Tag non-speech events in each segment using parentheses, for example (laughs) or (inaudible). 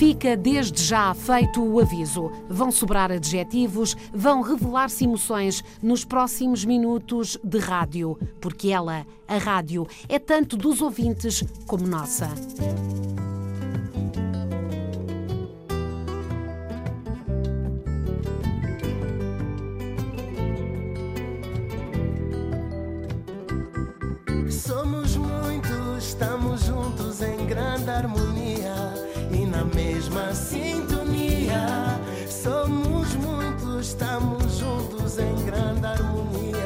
Fica desde já feito o aviso. Vão sobrar adjetivos, vão revelar-se emoções nos próximos minutos de rádio, porque ela, a rádio, é tanto dos ouvintes como nossa. Estamos juntos em grande harmonia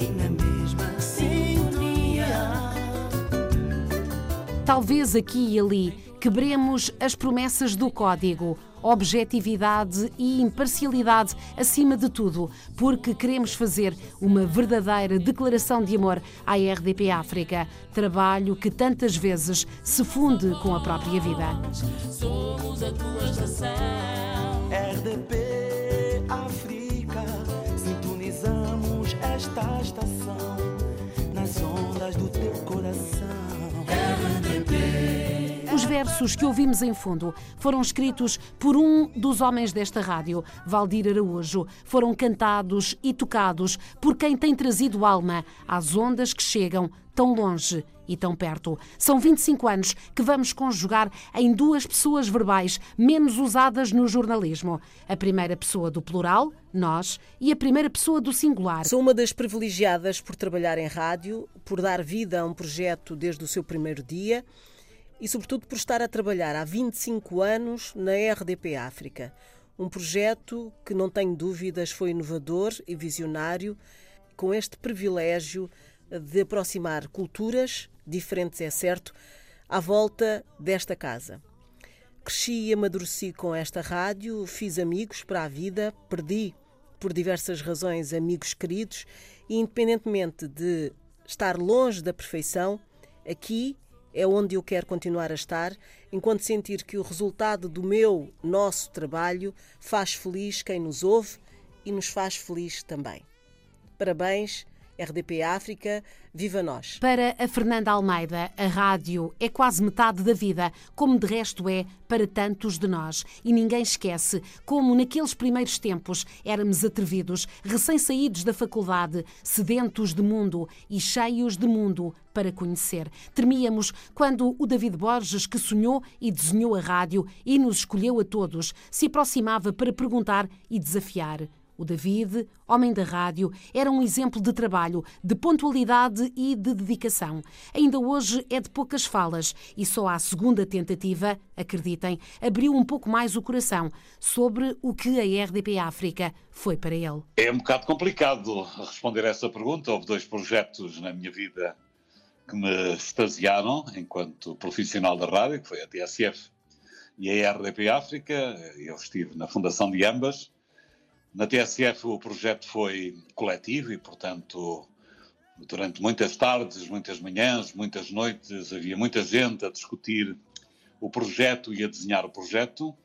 e na mesma sintonia. Talvez aqui e ali quebremos as promessas do código, objetividade e imparcialidade acima de tudo, porque queremos fazer uma verdadeira declaração de amor à RDP África, trabalho que tantas vezes se funde com a própria vida. Somos a tua estação. RDP África, sintonizamos esta estação nas ondas do teu coração. Os versos que ouvimos em fundo foram escritos por um dos homens desta rádio, Valdir Araújo. Foram cantados e tocados por quem tem trazido alma às ondas que chegam tão longe e tão perto. São 25 anos que vamos conjugar em duas pessoas verbais menos usadas no jornalismo. A primeira pessoa do plural, nós, e a primeira pessoa do singular. Sou uma das privilegiadas por trabalhar em rádio, por dar vida a um projeto desde o seu primeiro dia e, sobretudo, por estar a trabalhar há 25 anos na RDP África. Um projeto que, não tenho dúvidas, foi inovador e visionário, com este privilégio de aproximar culturas, diferentes é certo, à volta desta casa. Cresci e amadureci com esta rádio, fiz amigos para a vida, perdi, por diversas razões, amigos queridos, e independentemente de estar longe da perfeição, aqui é onde eu quero continuar a estar, enquanto sentir que o resultado do meu, nosso trabalho faz feliz quem nos ouve e nos faz feliz também. Parabéns, RDP África, viva nós! Para a Fernanda Almeida, a rádio é quase metade da vida, como de resto é para tantos de nós. E ninguém esquece como naqueles primeiros tempos éramos atrevidos, recém-saídos da faculdade, sedentos de mundo e cheios de mundo para conhecer. Temíamos quando o David Borges, que sonhou e desenhou a rádio e nos escolheu a todos, se aproximava para perguntar e desafiar. O David, homem da rádio, era um exemplo de trabalho, de pontualidade e de dedicação. Ainda hoje é de poucas falas e só à segunda tentativa, acreditem, abriu um pouco mais o coração sobre o que a RDP África foi para ele. É um bocado complicado responder a essa pergunta. Houve dois projetos na minha vida que me extasiaram enquanto profissional da rádio, que foi a TSF e a RDP África. Eu estive na fundação de ambas na TSF o projeto foi coletivo e, portanto, durante muitas tardes, muitas manhãs, muitas noites, havia muita gente a discutir o projeto e a desenhar o projeto.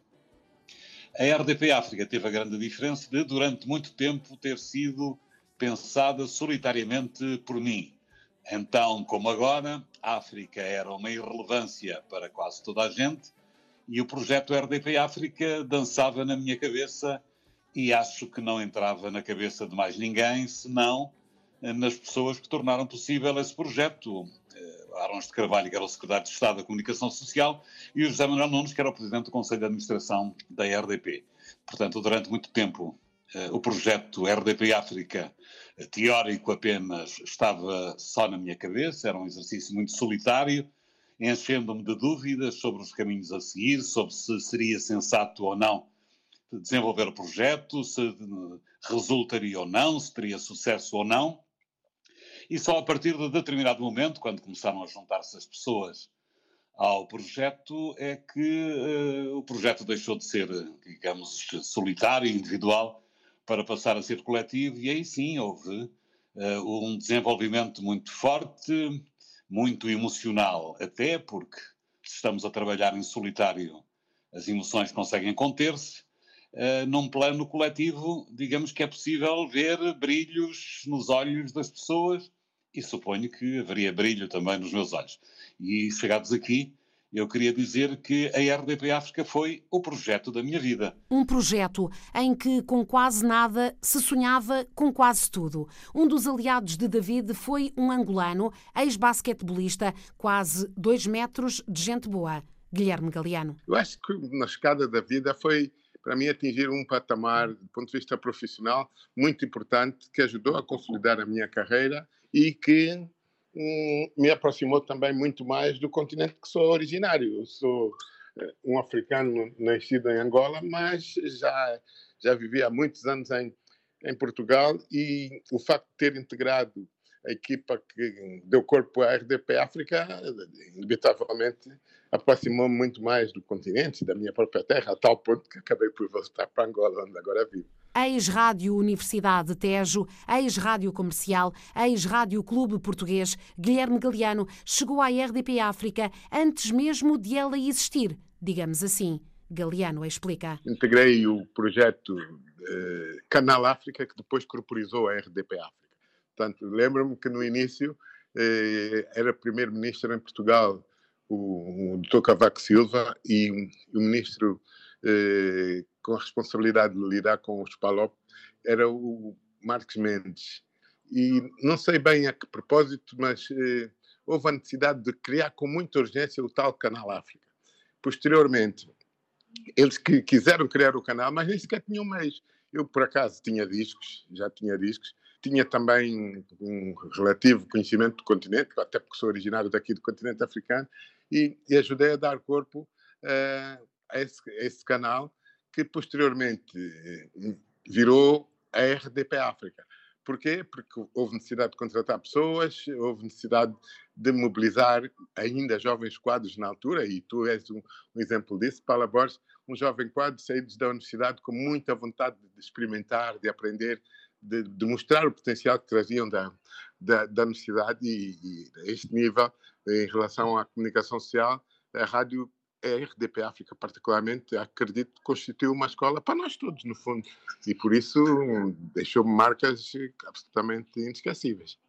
A RDP África teve a grande diferença de, durante muito tempo, ter sido pensada solitariamente por mim. Então, como agora, a África era uma irrelevância para quase toda a gente e o projeto RDP África dançava na minha cabeça e acho que não entrava na cabeça de mais ninguém, senão eh, nas pessoas que tornaram possível esse projeto. Eh, Arons de Carvalho, que era o secretário de Estado da Comunicação Social, e o José Manuel Nunes, que era o presidente do Conselho de Administração da RDP. Portanto, durante muito tempo, eh, o projeto RDP África, teórico apenas, estava só na minha cabeça, era um exercício muito solitário, enchendo-me de dúvidas sobre os caminhos a seguir, sobre se seria sensato ou não desenvolver o projeto, se resultaria ou não, se teria sucesso ou não. E só a partir de determinado momento, quando começaram a juntar-se as pessoas ao projeto, é que uh, o projeto deixou de ser, digamos, solitário, individual, para passar a ser coletivo, e aí sim houve uh, um desenvolvimento muito forte, muito emocional, até porque se estamos a trabalhar em solitário as emoções conseguem conter-se. Uh, num plano coletivo, digamos que é possível ver brilhos nos olhos das pessoas e suponho que haveria brilho também nos meus olhos. E chegados aqui, eu queria dizer que a RDP África foi o projeto da minha vida. Um projeto em que, com quase nada, se sonhava com quase tudo. Um dos aliados de David foi um angolano, ex-basquetebolista, quase dois metros de gente boa. Guilherme Galeano. Eu acho que na escada da vida foi, para mim, atingir um patamar, do ponto de vista profissional, muito importante, que ajudou a consolidar a minha carreira e que hum, me aproximou também muito mais do continente que sou originário. Eu sou eh, um africano nascido em Angola, mas já, já vivi há muitos anos em, em Portugal e o facto de ter integrado a equipa que deu corpo à RDP África, inevitavelmente aproximou-me muito mais do continente, da minha própria terra, a tal ponto que acabei por voltar para Angola, onde agora vivo ex-Rádio Universidade Tejo, ex-Rádio Comercial, ex-Rádio Clube Português, Guilherme Galeano chegou à RDP África antes mesmo de ela existir, digamos assim. Galeano explica. Integrei o projeto eh, Canal África, que depois corporizou a RDP África. Portanto, lembro-me que no início eh, era primeiro-ministro em Portugal o, o Dr. Cavaco Silva e o ministro eh, com a responsabilidade de lidar com os PALOP era o Marcos Mendes. E não sei bem a que propósito, mas eh, houve a necessidade de criar com muita urgência o tal Canal África. Posteriormente, eles que quiseram criar o canal, mas nem sequer tinham meios. Eu, por acaso, tinha discos, já tinha discos, tinha também um relativo conhecimento do continente, até porque sou originário daqui do continente africano, e, e ajudei a dar corpo uh, a, esse, a esse canal que posteriormente virou a RDP África. Porquê? Porque houve necessidade de contratar pessoas, houve necessidade de mobilizar ainda jovens quadros na altura, e tu és um, um exemplo disso, Paula Borges, um jovem quadro saído da universidade com muita vontade de experimentar, de aprender, de, de mostrar o potencial que traziam da, da, da universidade e, e este nível, em relação à comunicação social, a rádio a RDP África, particularmente, acredito que constituiu uma escola para nós todos, no fundo. E por isso deixou marcas absolutamente inesquecíveis.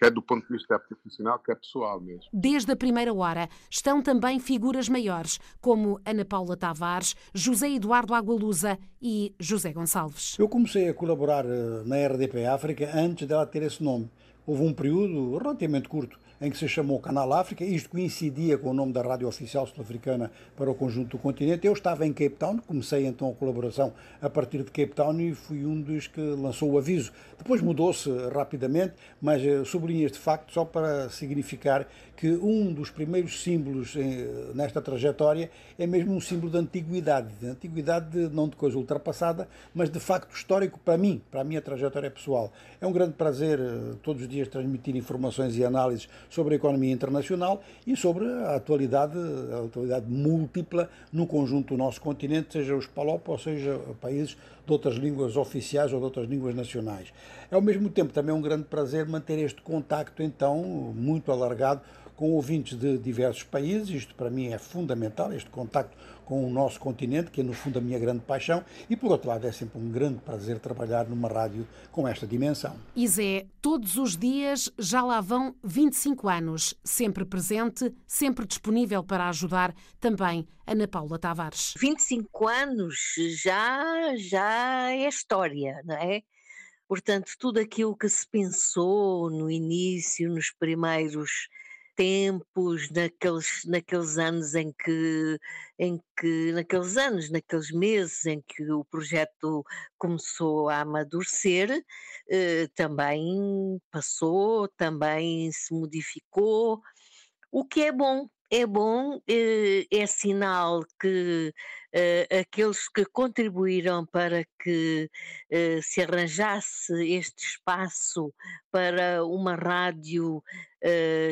Quer do ponto de vista profissional, quer pessoal mesmo. Desde a primeira hora estão também figuras maiores, como Ana Paula Tavares, José Eduardo Agualusa e José Gonçalves. Eu comecei a colaborar eh, na RDP África antes dela ter esse nome. Houve um período relativamente curto em que se chamou Canal África. Isto coincidia com o nome da Rádio Oficial Sul-Africana para o conjunto do continente. Eu estava em Cape Town, comecei então a colaboração a partir de Cape Town e fui um dos que lançou o aviso. Depois mudou-se rapidamente, mas eh, sublinho este facto só para significar que um dos primeiros símbolos eh, nesta trajetória é mesmo um símbolo de antiguidade, de antiguidade de, não de coisa ultrapassada, mas de facto histórico para mim, para a minha trajetória pessoal. É um grande prazer eh, todos os dias transmitir informações e análises sobre a economia internacional e sobre a atualidade, a atualidade múltipla no conjunto do nosso continente, seja os PALOP ou seja países de outras línguas oficiais ou de outras línguas nacionais. É ao mesmo tempo também um grande prazer manter este contacto então muito alargado com ouvintes de diversos países. Isto para mim é fundamental, este contacto com o nosso continente, que é no fundo a minha grande paixão, e por outro lado é sempre um grande prazer trabalhar numa rádio com esta dimensão. Isé, todos os dias já lá vão 25 anos, sempre presente, sempre disponível para ajudar também Ana Paula Tavares. 25 anos já, já é história, não é? Portanto, tudo aquilo que se pensou no início, nos primeiros tempos, naqueles, naqueles anos em que, em que, naqueles anos, naqueles meses em que o projeto começou a amadurecer, eh, também passou, também se modificou, o que é bom, é bom, eh, é sinal que uh, aqueles que contribuíram para que uh, se arranjasse este espaço para uma rádio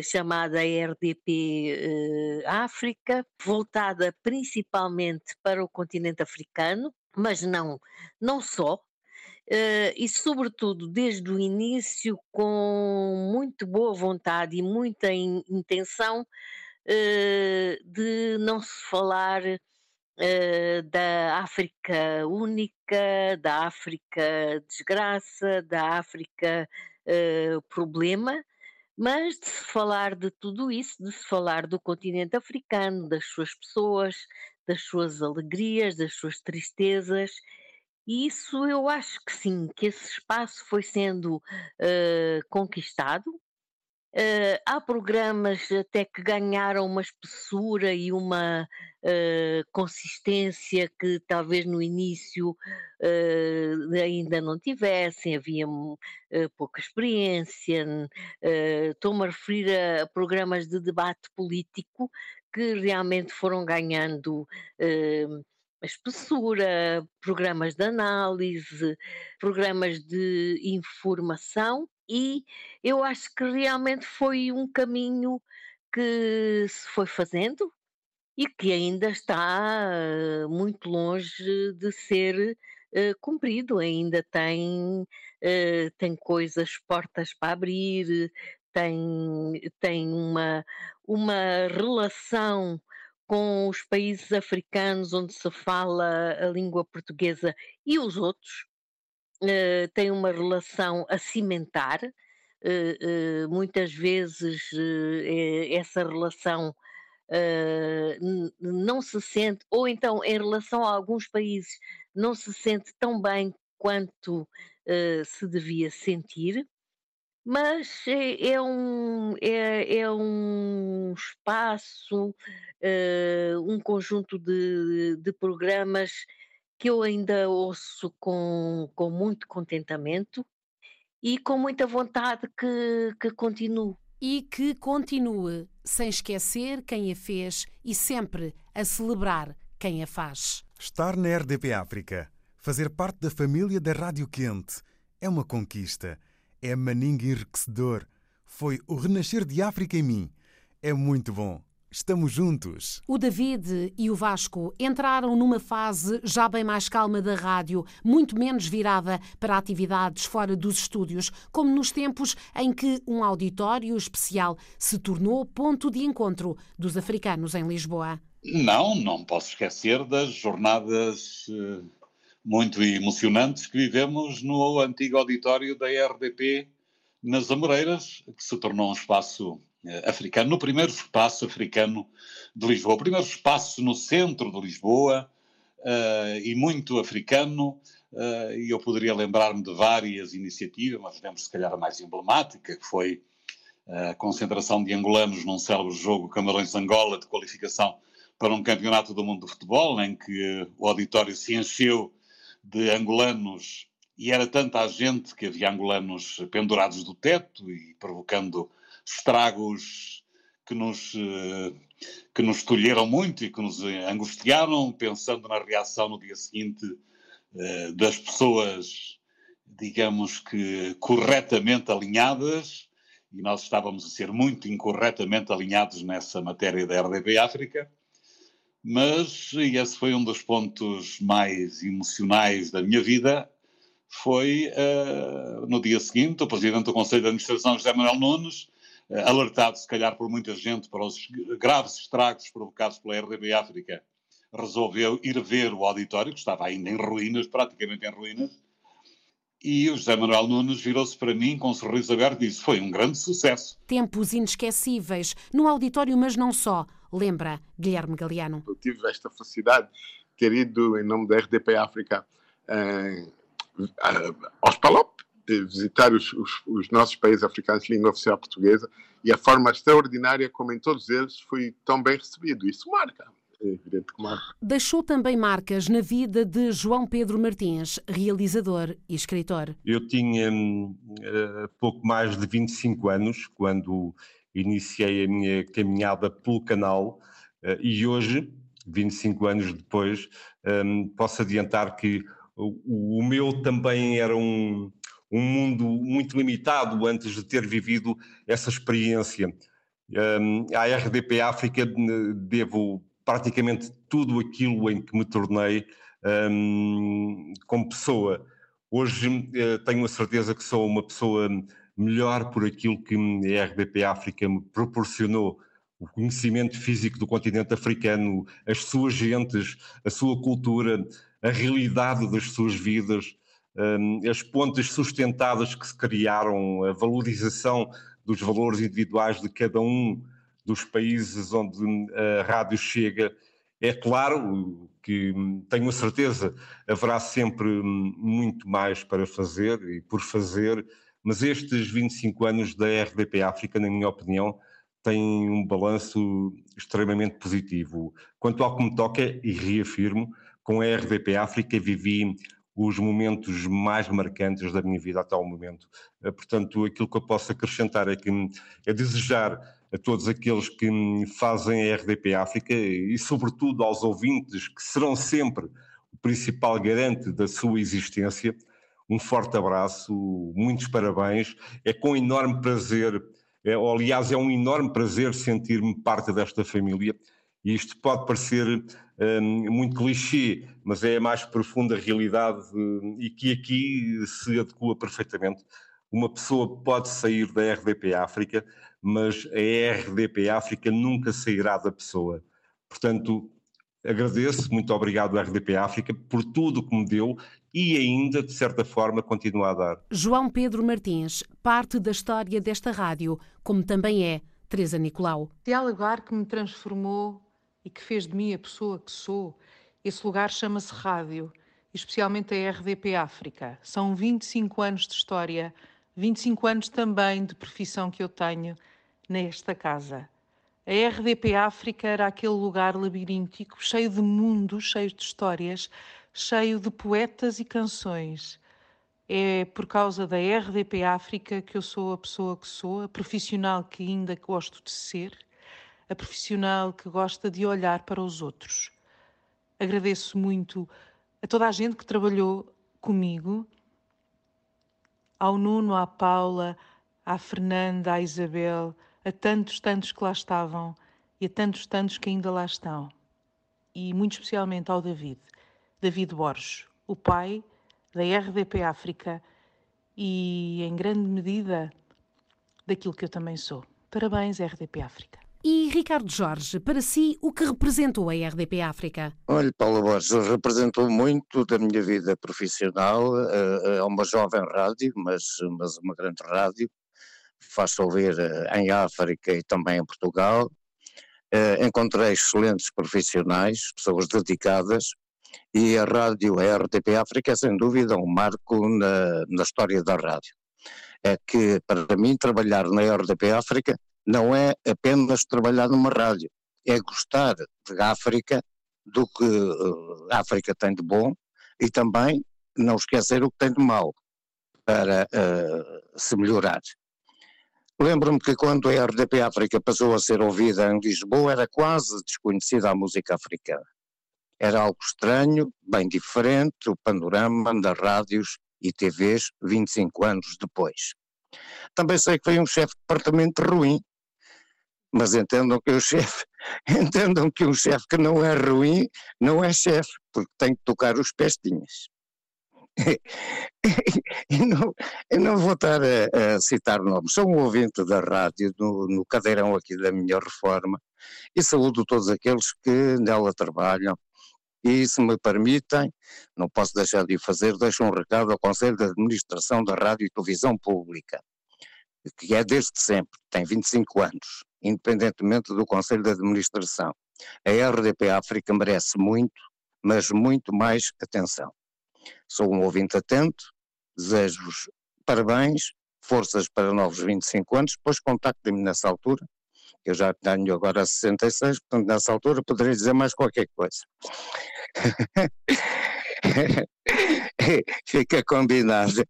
chamada RDP África, voltada principalmente para o continente africano, mas não, não só, uh, e, sobretudo, desde o início, com muito boa vontade e muita in intenção de não se falar uh, da África única, da África desgraça, da África uh, problema, mas de se falar de tudo isso, de se falar do continente africano, das suas pessoas, das suas alegrias, das suas tristezas. E isso eu acho que sim, que esse espaço foi sendo uh, conquistado, Uh, há programas até que ganharam uma espessura e uma uh, consistência que talvez no início uh, ainda não tivessem, havia pouca experiência. Estou-me a referir a programas de debate político que realmente foram ganhando espessura, programas de análise, programas de informação e eu acho que realmente foi um caminho que se foi fazendo e que ainda está uh, muito longe de ser uh, cumprido, ainda tem, uh, tem coisas, portas para abrir, tem, tem uma, uma relação com os países africanos onde se fala a língua portuguesa e os outros, uh, tem uma relação a cimentar. Uh, uh, muitas vezes essa relação não se sente, ou então em relação a alguns países, não se sente tão bem quanto se devia sentir, mas é, é um, é, é, um espaço, um conjunto de, de programas que eu ainda ouço com, com muito contentamento e com muita vontade que, que continue. E que continue, sem esquecer quem a fez e sempre a celebrar quem a faz. Estar na RDP África, fazer parte da família da Rádio Quente, é uma conquista, é maninho enriquecedor, foi o renascer de África em mim. É muito bom. Estamos juntos. O David e o Vasco entraram numa fase já bem mais calma da rádio, muito menos virada para atividades fora dos estúdios, como nos tempos em que um auditório especial se tornou ponto de encontro dos africanos em Lisboa. Não, não posso esquecer das jornadas eh, muito emocionantes que vivemos no antigo auditório da RDP nas Amoreiras, que se tornou um espaço africano, no primeiro espaço africano de Lisboa, o primeiro espaço no centro de Lisboa uh, e muito africano. Uh, e eu poderia lembrar-me de várias iniciativas, mas lembro se calhar a mais emblemática, que foi a concentração de angolanos num célebre jogo Camarões-Angola de qualificação para um campeonato do mundo de futebol, em que o auditório se encheu de angolanos e era tanta a gente que havia angolanos pendurados do teto e provocando estragos que nos, eh, que nos tolheram muito e que nos angustiaram, pensando na reação no dia seguinte eh, das pessoas, digamos que corretamente alinhadas, e nós estávamos a ser muito incorretamente alinhados nessa matéria da RDP África, mas, e esse foi um dos pontos mais emocionais da minha vida, foi uh, no dia seguinte, o Presidente do Conselho de Administração, José Manuel Nunes, alertado se calhar por muita gente para os graves estragos provocados pela RDB África, resolveu ir ver o auditório, que estava ainda em ruínas, praticamente em ruínas, e o José Manuel Nunes virou-se para mim com um sorriso aberto e disse: Foi um grande sucesso. Tempos inesquecíveis, no auditório, mas não só. Lembra Guilherme Galeano? Eu tive esta felicidade de ter ido, em nome da RDP África, eh, aos Palop, visitar os, os, os, nossos países africanos de língua oficial portuguesa e a forma extraordinária como em todos eles fui tão bem recebido. Isso marca. É evidente que marca. Deixou também marcas na vida de João Pedro Martins, realizador e escritor. Eu tinha uh, pouco mais de 25 anos quando iniciei a minha caminhada pelo canal uh, e hoje, 25 anos depois, um, posso adiantar que o, o meu também era um, um mundo muito limitado antes de ter vivido essa experiência. Um, à RDP África devo praticamente tudo aquilo em que me tornei um, como pessoa. Hoje uh, tenho a certeza que sou uma pessoa melhor por aquilo que a RDP África me proporcionou o conhecimento físico do continente africano, as suas gentes, a sua cultura, a realidade das suas vidas, hum, as pontes sustentadas que se criaram, a valorização dos valores individuais de cada um dos países onde a rádio chega. É claro que tenho a certeza haverá sempre muito mais para fazer e por fazer, mas estes 25 anos da RDP África, na minha opinião, têm um balanço extremamente positivo. Quanto ao que me toca, e reafirmo, com a RDP África vivi os momentos mais marcantes da minha vida até ao momento. Eh, portanto, aquilo que eu posso acrescentar é que é desejar a todos aqueles que fazem a RDP África e, sobretudo, aos ouvintes que serão sempre o principal garante da sua existência. Um forte abraço, muitos parabéns. É com enorme prazer, é, aliás, é um enorme prazer sentir-me parte desta família. E isto pode parecer um, muito clichê, mas é a mais profunda realidade hum, e que aqui se adequa perfeitamente. Uma pessoa pode sair da RDP África, mas a RDP África nunca sairá da pessoa. Portanto, agradeço, muito obrigado à RDP África por tudo que me deu e ainda, de certa forma, continua a dar. João Pedro Martins, parte da história desta rádio, como também é Teresa Nicolau. Lugar que me transformou e que fez de mim a pessoa que sou, esse lugar chama-se rádio, especialmente a RDP África. São 25 anos de história 25 anos também de profissão que eu tenho nesta casa. A RDP África era aquele lugar labiríntico, cheio de mundos, cheio de histórias, cheio de poetas e canções. É por causa da RDP África que eu sou a pessoa que sou, a profissional que ainda gosto de ser, a profissional que gosta de olhar para os outros. Agradeço muito a toda a gente que trabalhou comigo ao Nuno, à Paula, à Fernanda, à Isabel, a tantos, tantos que lá estavam e a tantos, tantos que ainda lá estão. E muito especialmente ao David, David Borges, o pai da RDP África e, em grande medida, daquilo que eu também sou. Parabéns, RDP África. E Ricardo Jorge, para si, o que representou a RDP África? Olha, Paulo Borges, representou muito da minha vida profissional. É uma jovem rádio, mas, mas uma grande rádio. Faz-se ouvir uh, em África e também em Portugal. Encontrei excelentes profissionais, pessoas dedicadas, e a rádio, a RTP África, é sem dúvida um marco na, na história da rádio. É que, para mim, trabalhar na RDP África não é apenas trabalhar numa rádio, é gostar de África, do que uh, África tem de bom e também não esquecer o que tem de mal para uh, se melhorar. Lembro-me que quando a RDP África passou a ser ouvida em Lisboa era quase desconhecida a música africana. Era algo estranho, bem diferente, o panorama das rádios e TVs 25 anos depois. Também sei que foi um chefe de departamento ruim, mas entendam que o chefe, (laughs) entendam que um chefe que não é ruim, não é chefe, porque tem que tocar os pestinhas. (laughs) e não, eu não vou estar a, a, citar nomes, sou um ouvinte da rádio no, no cadeirão aqui da minha reforma e saúdo todos aqueles que nela trabalham. E se me permitem, não posso deixar de o fazer, deixo um recado ao Conselho de Administração da Rádio e Televisão Pública, que é desde sempre, tem 25 anos independentemente do Conselho de Administração. A RDP África merece muito, mas muito mais atenção. Sou um ouvinte atento, desejo-vos parabéns, forças para novos 25 anos, depois contactem-me nessa altura, eu já tenho agora 66, portanto nessa altura poderei dizer mais qualquer coisa. (laughs) Fica combinado.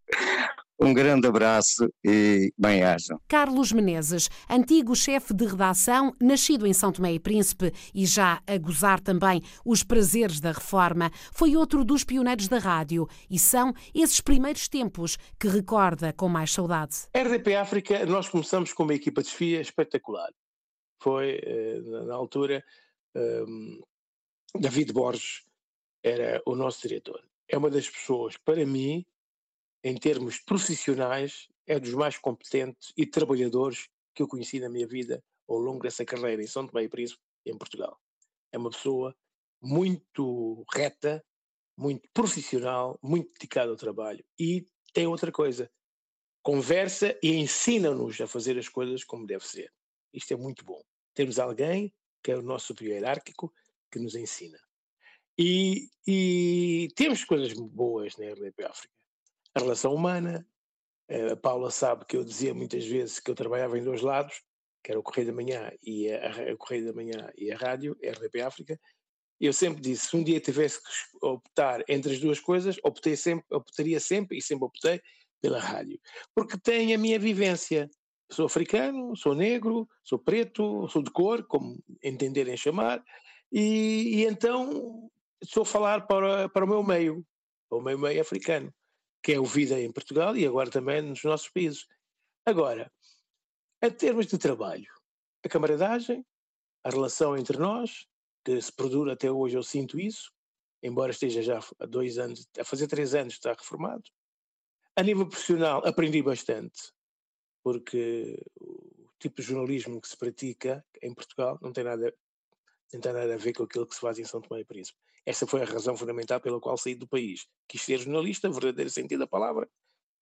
Um grande abraço e bem-ajam. Carlos Menezes, antigo chefe de redação, nascido em São Tomé e Príncipe e já a gozar também os prazeres da reforma, foi outro dos pioneiros da rádio e são esses primeiros tempos que recorda com mais saudade. RDP África, nós começamos com uma equipa de FIA espetacular. Foi, eh, na altura, um, ehm, David Borges era o nosso diretor. É uma das pessoas, para mim, em termos profissionais, é dos mais competentes e trabalhadores que eu conheci na minha vida ao longo dessa carreira em São Tomé e Príncipe, em Portugal. É uma pessoa muito reta, muito profissional, muito dedicada ao trabalho. E tem outra coisa, conversa e ensina-nos a fazer as coisas como deve ser. Isto é muito bom. Temos alguém que é o nosso superior hierárquico que nos ensina. E, e temos coisas boas na RDP África. A relação humana, a Paula sabe que eu dizia muitas vezes que eu trabalhava em dois lados, que era o Correio da Manhã e a, a Correio da Manhã e a rádio, RDP África. Eu sempre disse, se um dia tivesse que optar entre as duas coisas, optei sempre, optaria sempre e sempre optei pela rádio, porque tem a minha vivência. Sou africano, sou negro, sou preto, sou de cor, como entenderem chamar, e, e então estou a falar para, para o meu meio, o meu meio africano que é ouvida em Portugal e agora também nos nossos países. Agora, em termos de trabalho, a camaradagem, a relação entre nós, que se perdura até hoje, eu sinto isso, embora esteja já há dois anos, a fazer três anos está reformado. A nível profissional, aprendi bastante, porque o tipo de jornalismo que se pratica em Portugal não tem nada, não tem nada a ver com aquilo que se faz em São Tomé e Príncipe. Essa foi a razão fundamental pela qual saí do país. Quis ser jornalista, verdadeiro sentido da palavra,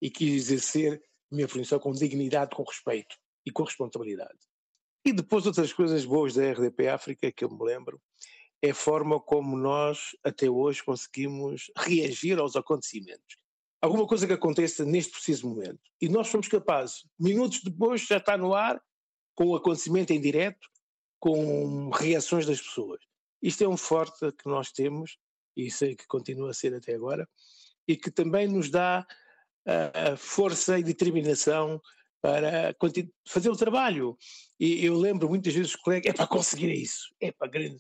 e quis exercer a minha função com dignidade, com respeito e com responsabilidade. E depois outras coisas boas da RDP África que eu me lembro é a forma como nós até hoje conseguimos reagir aos acontecimentos. Alguma coisa que aconteça neste preciso momento e nós somos capazes, minutos depois já está no ar, com o acontecimento em direto, com reações das pessoas. Isto é um forte que nós temos, e sei que continua a ser até agora, e que também nos dá uh, força e determinação para fazer o trabalho. E eu lembro muitas vezes os colegas, é para conseguir isso, é para, grande,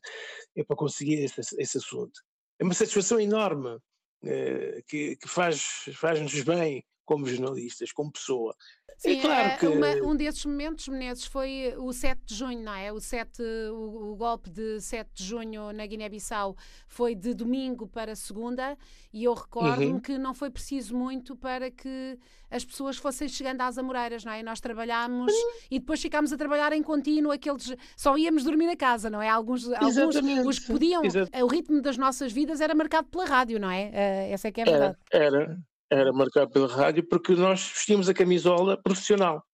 é para conseguir esse, esse assunto. É uma satisfação enorme uh, que, que faz-nos faz bem como jornalistas, como pessoa. Sim, é claro que... Uma, um desses momentos, Menezes, foi o 7 de junho, não é? O, 7, o, o golpe de 7 de junho na Guiné-Bissau foi de domingo para segunda e eu recordo-me uhum. que não foi preciso muito para que as pessoas fossem chegando às Amoreiras, não é? Nós trabalhámos uhum. e depois ficámos a trabalhar em contínuo, aqueles... Só íamos dormir na casa, não é? Alguns, alguns os que podiam... Exato. O ritmo das nossas vidas era marcado pela rádio, não é? Uh, essa é que é a verdade. Era, era era marcado pela rádio porque nós vestíamos a camisola profissional.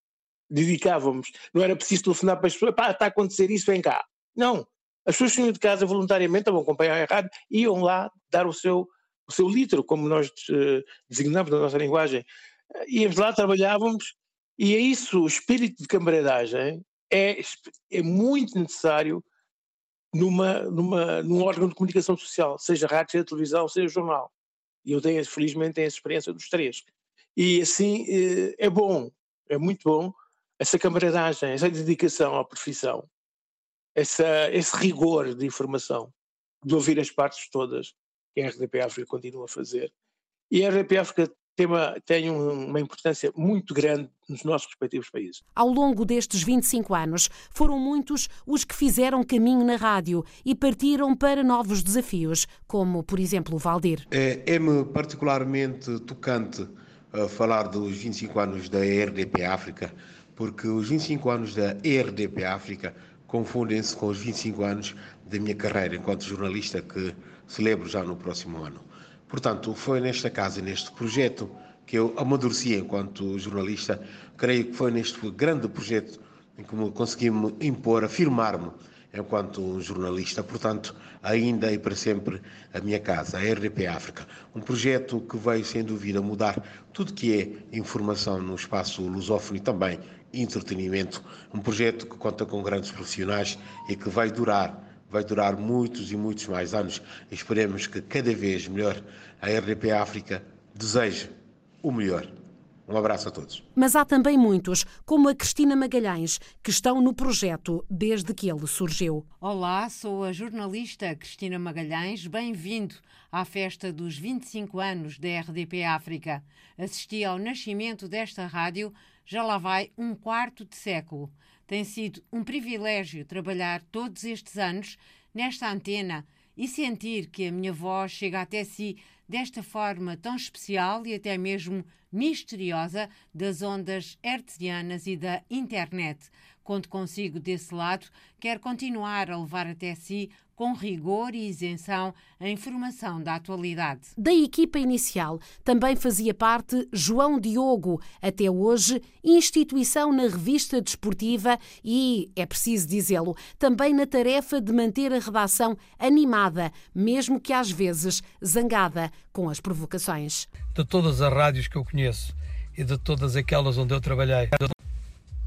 Dedicávamos. Não era preciso telefonar para as pessoas, pá, está a acontecer isso, vem cá. Não. As pessoas vinham de casa voluntariamente, estavam acompanhar a rádio, iam lá dar o seu, o seu litro, como nós uh, designamos na nossa linguagem. Uh, íamos lá, trabalhávamos, e é isso, o espírito de camaradagem é, é muito necessário numa, numa, num órgão de comunicação social, seja rádio, seja televisão, seja jornal. E eu tenho, felizmente, tenho essa experiência dos três. E assim eh, é bom, é muito bom essa camaradagem, essa dedicação à profissão, essa, esse rigor de informação, de ouvir as partes todas que a RDP África continua a fazer. E a RDP África tem uma, tem uma importância muito grande nos nossos respectivos países. Ao longo destes 25 anos, foram muitos os que fizeram caminho na rádio e partiram para novos desafios, como, por exemplo, o Valdir. É, é-me particularmente tocante uh, falar dos 25 anos da ERDP África, porque os 25 anos da ERDP África confundem-se com os 25 anos da minha carreira enquanto jornalista que celebro já no próximo ano. Portanto, foi nesta casa, neste projeto, que eu amadureci enquanto jornalista. Creio que foi neste grande projeto em que me consegui me impor, afirmar-me enquanto jornalista. Portanto, ainda e para sempre a minha casa, a RDP África. Um projeto que veio, sem dúvida, mudar tudo que é informação no espaço lusófono e também entretenimento. Um projeto que conta com grandes profissionais e que vai durar vai durar muitos e muitos mais anos. Esperemos que cada vez melhor a RDP África deseje o melhor. Um abraço a todos. Mas há também muitos, como a Cristina Magalhães, que estão no projeto desde que ele surgiu. Olá, sou a jornalista Cristina Magalhães. Bem-vindo à festa dos 25 anos da RDP África. Assisti ao nascimento desta rádio já lá vai um quarto de século. Tem sido um privilégio trabalhar todos estes anos nesta antena e sentir que a minha voz chega até si desta forma tão especial e até mesmo misteriosa das ondas hertzianas e da internet. Conto consigo desse lado, quer continuar a levar até si com rigor e isenção a informação da atualidade. Da equipa inicial também fazia parte João Diogo, até hoje instituição na revista desportiva e, é preciso dizê-lo, também na tarefa de manter a redação animada, mesmo que às vezes zangada com as provocações. De todas as rádios que eu conheço e de todas aquelas onde eu trabalhei,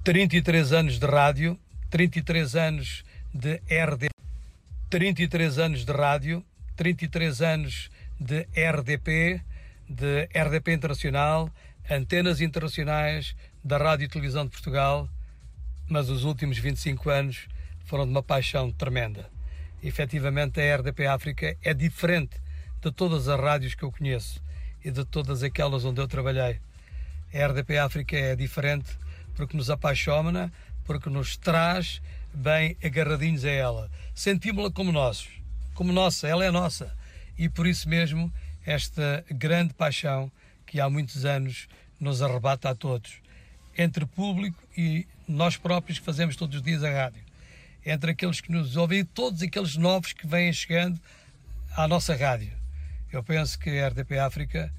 33 anos de rádio, 33 anos de RD, 33 anos de rádio, 33 anos de RDP, de RDP Internacional, antenas internacionais da Rádio e Televisão de Portugal, mas os últimos 25 anos foram de uma paixão tremenda. Efetivamente, a RDP África é diferente de todas as rádios que eu conheço e de todas aquelas onde eu trabalhei. A RDP África é diferente porque nos apaixona, porque nos traz bem agarradinhos a ela. Sentimos-la como nossos, como nossa, ela é nossa. E por isso mesmo, esta grande paixão que há muitos anos nos arrebata a todos. Entre público e nós próprios que fazemos todos os dias a rádio. Entre aqueles que nos ouvem e todos aqueles novos que vêm chegando à nossa rádio. Eu penso que a RDP África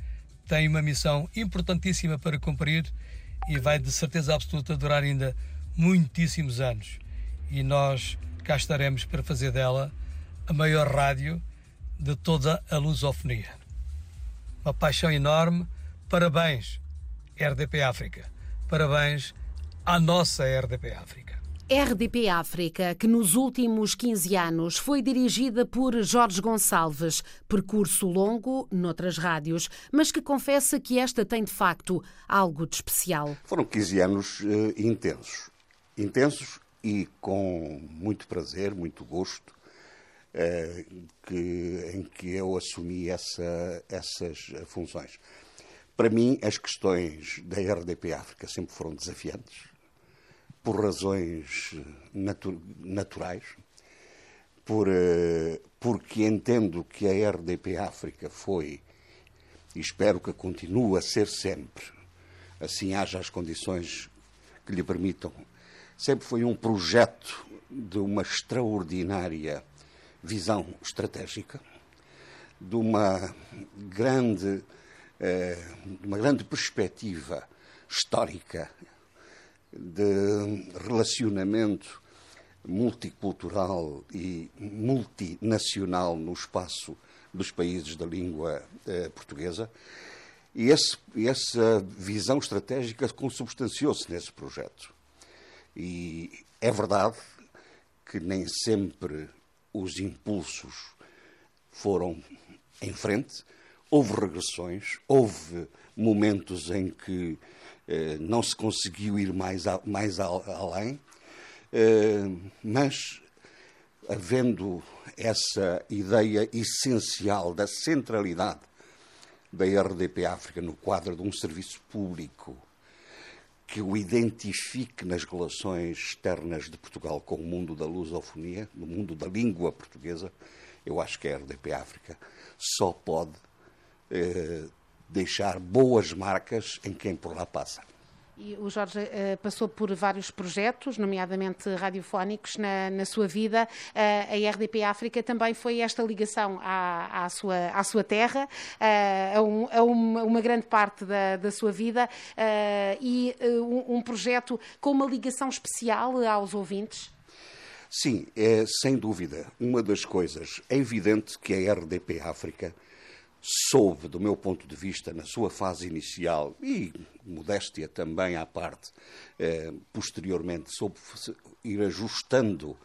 tem uma missão importantíssima para cumprir e vai de certeza absoluta durar ainda muitíssimos anos. E nós cá estaremos para fazer dela a maior rádio de toda a lusofonia. Uma paixão enorme. Parabéns, RDP África. Parabéns à nossa RDP África. RDP África, que nos últimos 15 anos foi dirigida por Jorge Gonçalves, percurso longo noutras rádios, mas que confessa que esta tem de facto algo de especial. Foram 15 anos uh, intensos. Intensos e com muito prazer, muito gosto, uh, que, em que eu assumi essa, essas funções. Para mim, as questões da RDP África sempre foram desafiantes por razões natu naturais, por, uh, porque entendo que a RDP África foi, e espero que continue a ser sempre, assim haja as condições que lhe permitam, sempre foi um projeto de uma extraordinária visão estratégica, de uma grande, uh, uma grande perspectiva histórica de relacionamento multicultural e multinacional no espaço dos países da língua eh, portuguesa. E esse, essa visão estratégica consubstanciou-se nesse projeto. E é verdade que nem sempre os impulsos foram em frente, houve regressões, houve momentos em que não se conseguiu ir mais, a, mais a, além, eh, mas havendo essa ideia essencial da centralidade da RDP África no quadro de um serviço público que o identifique nas relações externas de Portugal com o mundo da lusofonia, no mundo da língua portuguesa, eu acho que a RDP África só pode eh, deixar boas marcas em quem por lá passa. E o Jorge uh, passou por vários projetos, nomeadamente radiofónicos, na, na sua vida. Uh, a RDP África também foi esta ligação à, à, sua, à sua terra, uh, a, um, a uma, uma, grande parte da, da sua vida, e um, um projeto com uma ligação especial aos ouvintes. Sim, é sem dúvida uma das coisas. É evidente que a RDP África soube, do meu ponto de vista, na sua fase inicial, e modéstia também à parte, eh, posteriormente, soube ir ajustando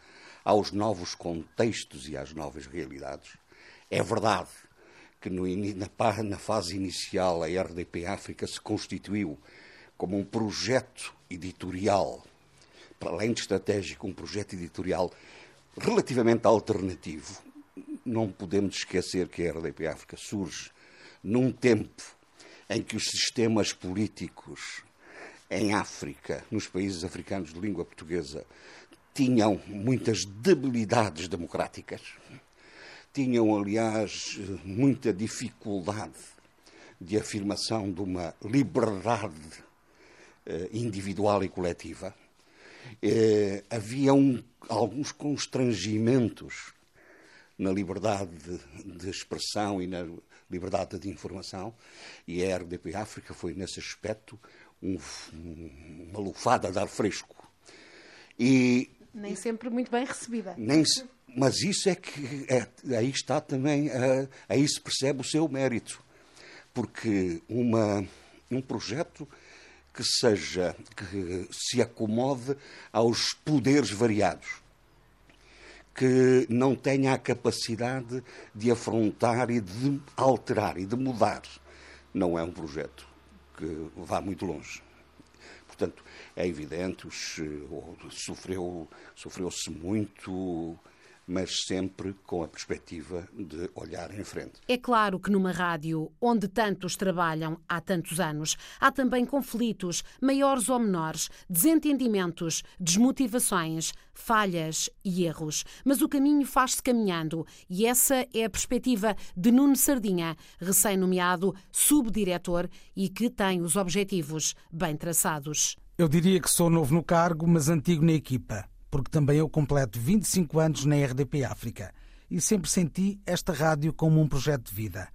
aos novos contextos e às novas realidades. É verdade que no, na, na fase inicial a RDP África se constituiu como um projeto editorial, para além de estratégico, um projeto editorial relativamente alternativo, não podemos esquecer que a RDP África surge num tempo em que os sistemas políticos em África, nos países africanos de língua portuguesa, tinham muitas debilidades democráticas, tinham, aliás, muita dificuldade de afirmação de uma liberdade eh, individual e coletiva. eh, havia um, alguns constrangimentos na liberdade de, de, expressão e na liberdade de informação, e a RDP África foi, nesse aspecto, um, uma lufada de ar fresco. E, nem sempre muito bem recebida. Nem, mas isso é que é, aí está também, uh, aí se percebe o seu mérito, porque uma, um projeto que seja que se acomode aos poderes variados, que não tenha a capacidade de afrontar e de alterar e de mudar, não é um projeto que vá muito longe. Portanto, é evidente, eh, sofreu, sofreu-se muito mas sempre com a perspectiva de olhar em frente. É claro que numa rádio onde tantos trabalham há tantos anos, há também conflitos, maiores ou menores, desentendimentos, desmotivações, falhas e erros. Mas o caminho faz-se caminhando e essa é a perspectiva de Nuno Sardinha, recém-nomeado subdiretor e que tem os objetivos bem traçados. Eu diria que sou novo no cargo, mas antigo na equipa porque também eu completo 25 anos na RDP África e sempre senti esta rádio como um projeto de vida.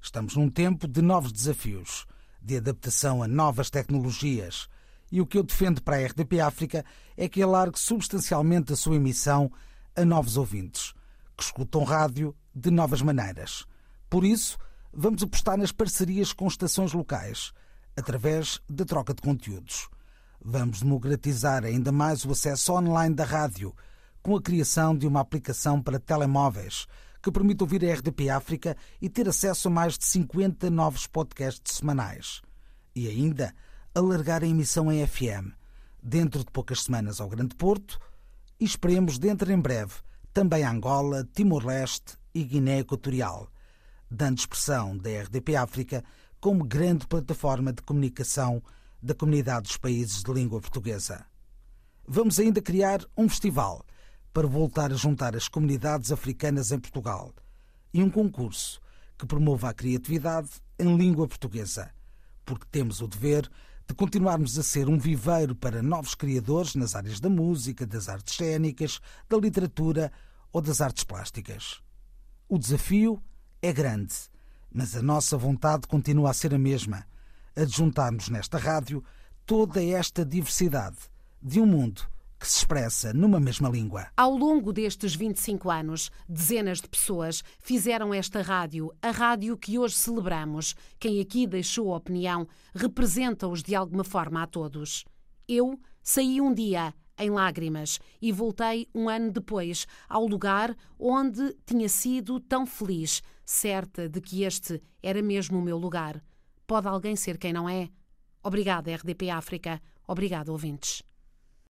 Estamos num tempo de novos desafios, de adaptação a novas tecnologias, e o que eu defendo para a RDP África é que alargue substancialmente a sua emissão a novos ouvintes, que escutam rádio de novas maneiras. Por isso, vamos apostar nas parcerias com estações locais, através da troca de conteúdos. Vamos democratizar ainda mais o acesso online da rádio, com a criação de uma aplicação para telemóveis que permite ouvir a RDP África e ter acesso a mais de 50 novos podcasts semanais. E ainda alargar a emissão em FM, dentro de poucas semanas ao Grande Porto e esperemos dentro em breve também Angola, Timor-Leste e Guiné Equatorial, dando expressão da RDP África como grande plataforma de comunicação da Comunidade dos Países de Língua Portuguesa. Vamos ainda criar um festival para voltar a juntar as comunidades africanas em Portugal e um concurso que promova a criatividade em língua portuguesa, porque temos o dever de continuarmos a ser um viveiro para novos criadores nas áreas da música, das artes cênicas, da literatura ou das artes plásticas. O desafio é grande, mas a nossa vontade continua a ser a mesma a juntarmos nesta rádio toda esta diversidade de um mundo que se expressa numa mesma língua. Ao longo destes 25 anos, dezenas de pessoas fizeram esta rádio, a rádio que hoje celebramos. Quem aqui deixou a opinião representa-os de alguma forma a todos. Eu saí um dia em lágrimas e voltei um ano depois ao lugar onde tinha sido tão feliz, certa de que este era mesmo o meu lugar. Pode alguém ser quem não é? Obrigada, RDP África. Obrigado, ouvintes.